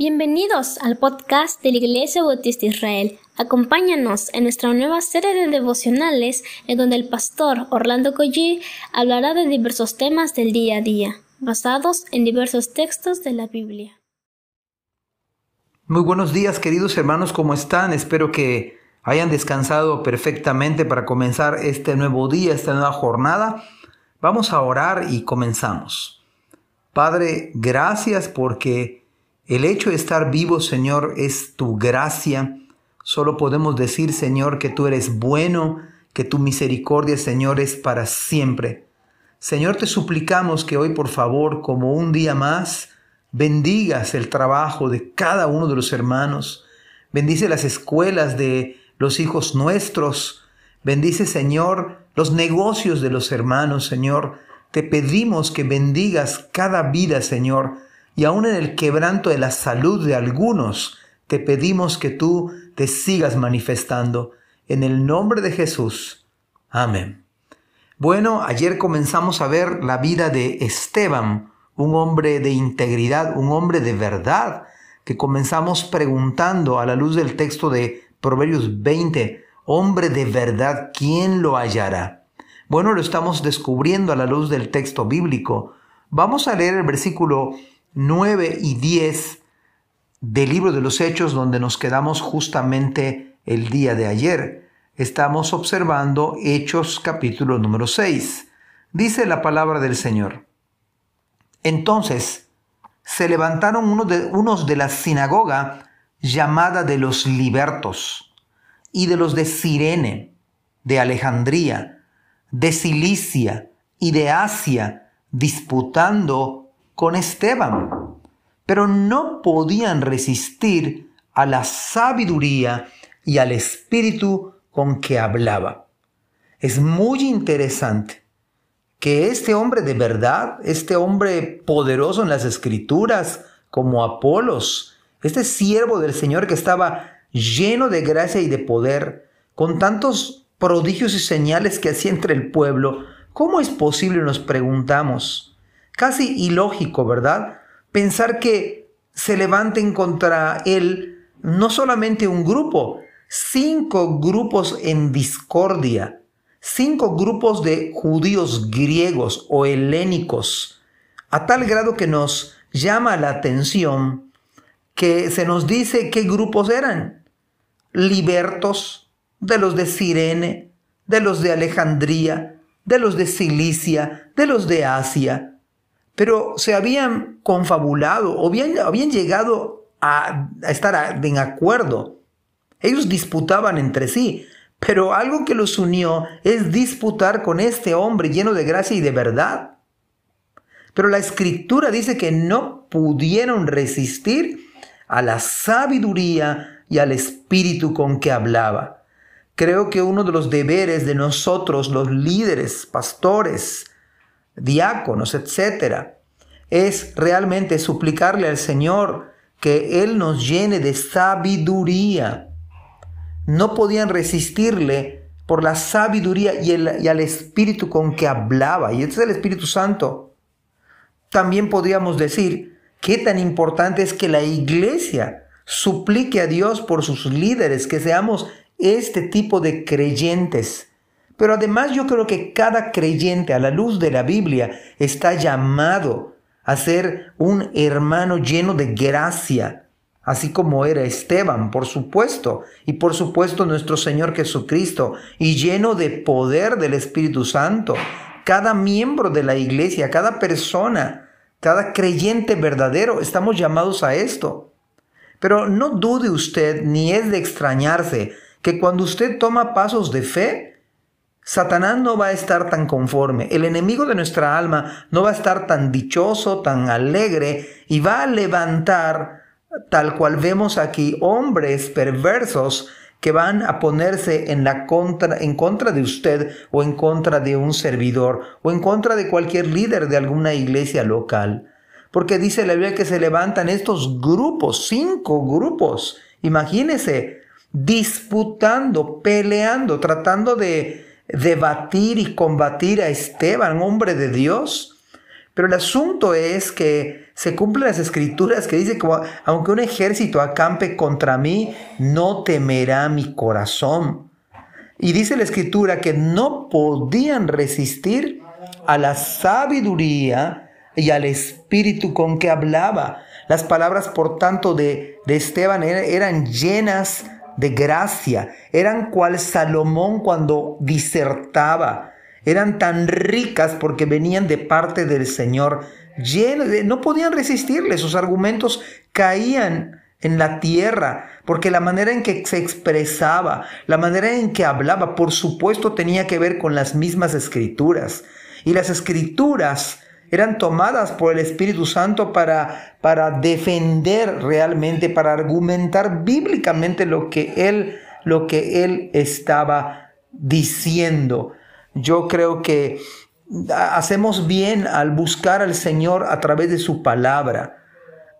Bienvenidos al podcast de la Iglesia Bautista Israel. Acompáñanos en nuestra nueva serie de devocionales en donde el pastor Orlando Collie hablará de diversos temas del día a día, basados en diversos textos de la Biblia. Muy buenos días queridos hermanos, ¿cómo están? Espero que hayan descansado perfectamente para comenzar este nuevo día, esta nueva jornada. Vamos a orar y comenzamos. Padre, gracias porque el hecho de estar vivo, Señor, es tu gracia. Solo podemos decir, Señor, que tú eres bueno, que tu misericordia, Señor, es para siempre. Señor, te suplicamos que hoy, por favor, como un día más, bendigas el trabajo de cada uno de los hermanos. Bendice las escuelas de los hijos nuestros. Bendice, Señor, los negocios de los hermanos, Señor. Te pedimos que bendigas cada vida, Señor y aún en el quebranto de la salud de algunos, te pedimos que tú te sigas manifestando. En el nombre de Jesús. Amén. Bueno, ayer comenzamos a ver la vida de Esteban, un hombre de integridad, un hombre de verdad, que comenzamos preguntando a la luz del texto de Proverbios 20, hombre de verdad, ¿quién lo hallará? Bueno, lo estamos descubriendo a la luz del texto bíblico. Vamos a leer el versículo 9 y 10 del libro de los Hechos donde nos quedamos justamente el día de ayer. Estamos observando Hechos capítulo número 6. Dice la palabra del Señor. Entonces se levantaron unos de, unos de la sinagoga llamada de los libertos y de los de Sirene, de Alejandría, de Cilicia y de Asia, disputando con Esteban, pero no podían resistir a la sabiduría y al espíritu con que hablaba. Es muy interesante que este hombre de verdad, este hombre poderoso en las escrituras, como Apolos, este siervo del Señor que estaba lleno de gracia y de poder, con tantos prodigios y señales que hacía entre el pueblo, ¿cómo es posible, nos preguntamos, casi ilógico, ¿verdad? Pensar que se levanten contra él no solamente un grupo, cinco grupos en discordia, cinco grupos de judíos griegos o helénicos, a tal grado que nos llama la atención que se nos dice qué grupos eran. Libertos, de los de Sirene, de los de Alejandría, de los de Cilicia, de los de Asia, pero se habían confabulado o bien, habían llegado a, estar en acuerdo. Ellos disputaban entre sí, pero algo que los unió es disputar con este hombre lleno de gracia y de verdad. Pero la escritura dice que no pudieron resistir a la sabiduría y al espíritu con que hablaba. Creo que uno de los deberes de nosotros, los líderes, pastores, diáconos, etcétera, es realmente suplicarle al Señor que Él nos llene de sabiduría. No podían resistirle por la sabiduría y, el, y al Espíritu con que hablaba, y este es el Espíritu Santo. También podríamos decir qué tan importante es que la iglesia suplique a Dios por sus líderes, que seamos este tipo de creyentes pero además yo creo que cada creyente a la luz de la Biblia está llamado a ser un hermano lleno de gracia, así como era Esteban, por supuesto, y por supuesto nuestro Señor Jesucristo, y lleno de poder del Espíritu Santo. Cada miembro de la iglesia, cada persona, cada creyente verdadero, estamos llamados a esto. Pero no dude usted, ni es de extrañarse, que cuando usted toma pasos de fe, Satanás no va a estar tan conforme, el enemigo de nuestra alma no va a estar tan dichoso, tan alegre y va a levantar, tal cual vemos aquí, hombres perversos que van a ponerse en, la contra, en contra de usted o en contra de un servidor o en contra de cualquier líder de alguna iglesia local. Porque dice la Biblia que se levantan estos grupos, cinco grupos, imagínese, disputando, peleando, tratando de debatir y combatir a Esteban, hombre de Dios. Pero el asunto es que se cumplen las escrituras que dice que aunque un ejército acampe contra mí, no temerá mi corazón. Y dice la escritura que no podían resistir a la sabiduría y al espíritu con que hablaba. Las palabras, por tanto, de, de Esteban eran llenas de gracia, eran cual Salomón cuando disertaba. Eran tan ricas porque venían de parte del Señor, no podían resistirle, sus argumentos caían en la tierra, porque la manera en que se expresaba, la manera en que hablaba, por supuesto tenía que ver con las mismas escrituras. Y las escrituras eran tomadas por el Espíritu Santo para, para defender realmente, para argumentar bíblicamente lo que él, lo que él estaba diciendo. Yo creo que hacemos bien al buscar al Señor a través de su palabra,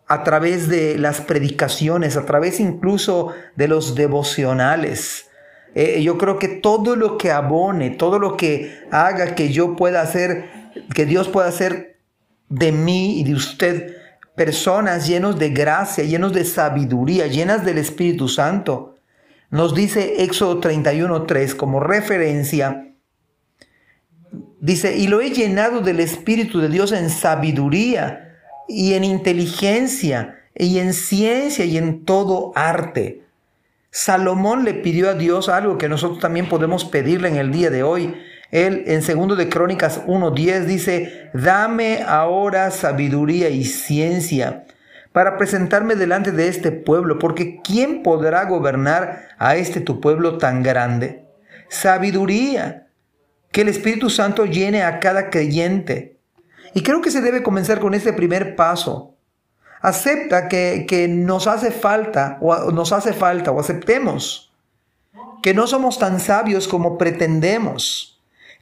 a través de las predicaciones, a través incluso de los devocionales. Eh, yo creo que todo lo que abone, todo lo que haga que yo pueda hacer, que Dios pueda hacer de mí y de usted personas llenos de gracia, llenos de sabiduría, llenas del Espíritu Santo. Nos dice Éxodo 31.3 como referencia Dice, y lo he llenado del Espíritu de Dios en sabiduría y en inteligencia y en ciencia y en todo arte. Salomón le pidió a Dios algo que nosotros también podemos pedirle en el día de hoy. Él en segundo de Crónicas 1:10 dice, "Dame ahora sabiduría y ciencia para presentarme delante de este pueblo, porque ¿quién podrá gobernar a este tu pueblo tan grande? Sabiduría que el Espíritu Santo llene a cada creyente. Y creo que se debe comenzar con este primer paso. Acepta que, que nos hace falta o nos hace falta o aceptemos que no somos tan sabios como pretendemos,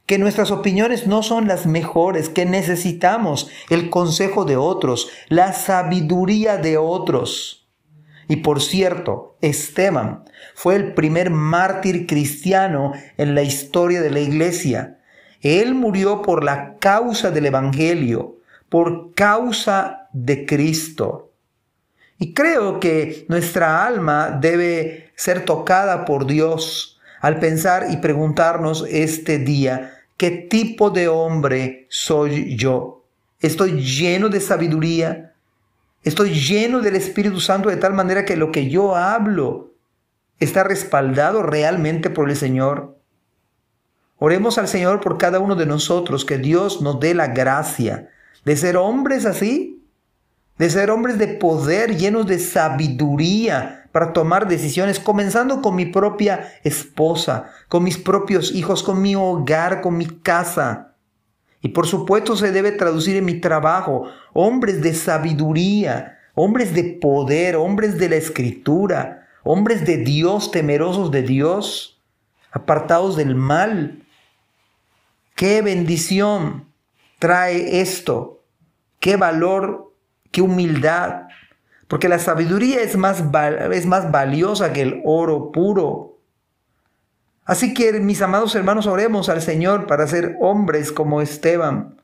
que nuestras opiniones no son las mejores, que necesitamos el consejo de otros, la sabiduría de otros. Y por cierto, Esteban fue el primer mártir cristiano en la historia de la iglesia. Él murió por la causa del Evangelio, por causa de Cristo. Y creo que nuestra alma debe ser tocada por Dios al pensar y preguntarnos este día, ¿qué tipo de hombre soy yo? ¿Estoy lleno de sabiduría? Estoy lleno del Espíritu Santo de tal manera que lo que yo hablo está respaldado realmente por el Señor. Oremos al Señor por cada uno de nosotros, que Dios nos dé la gracia de ser hombres así, de ser hombres de poder, llenos de sabiduría para tomar decisiones, comenzando con mi propia esposa, con mis propios hijos, con mi hogar, con mi casa. Y por supuesto se debe traducir en mi trabajo, hombres de sabiduría, hombres de poder, hombres de la escritura, hombres de Dios, temerosos de Dios, apartados del mal. Qué bendición trae esto, qué valor, qué humildad, porque la sabiduría es más, es más valiosa que el oro puro. Así que, mis amados hermanos, oremos al Señor para ser hombres como Esteban,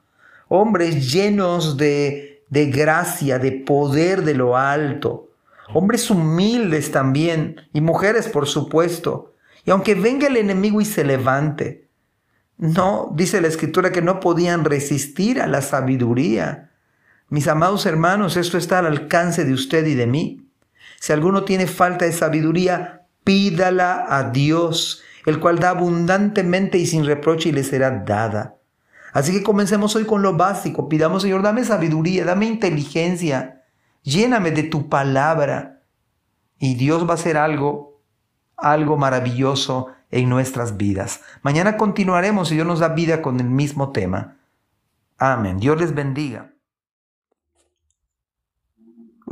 hombres llenos de, de gracia, de poder de lo alto, hombres humildes también, y mujeres, por supuesto. Y aunque venga el enemigo y se levante, no, dice la escritura que no podían resistir a la sabiduría. Mis amados hermanos, esto está al alcance de usted y de mí. Si alguno tiene falta de sabiduría, pídala a Dios el cual da abundantemente y sin reproche y le será dada. Así que comencemos hoy con lo básico. Pidamos, Señor, dame sabiduría, dame inteligencia, lléname de tu palabra. Y Dios va a hacer algo, algo maravilloso en nuestras vidas. Mañana continuaremos y Dios nos da vida con el mismo tema. Amén. Dios les bendiga.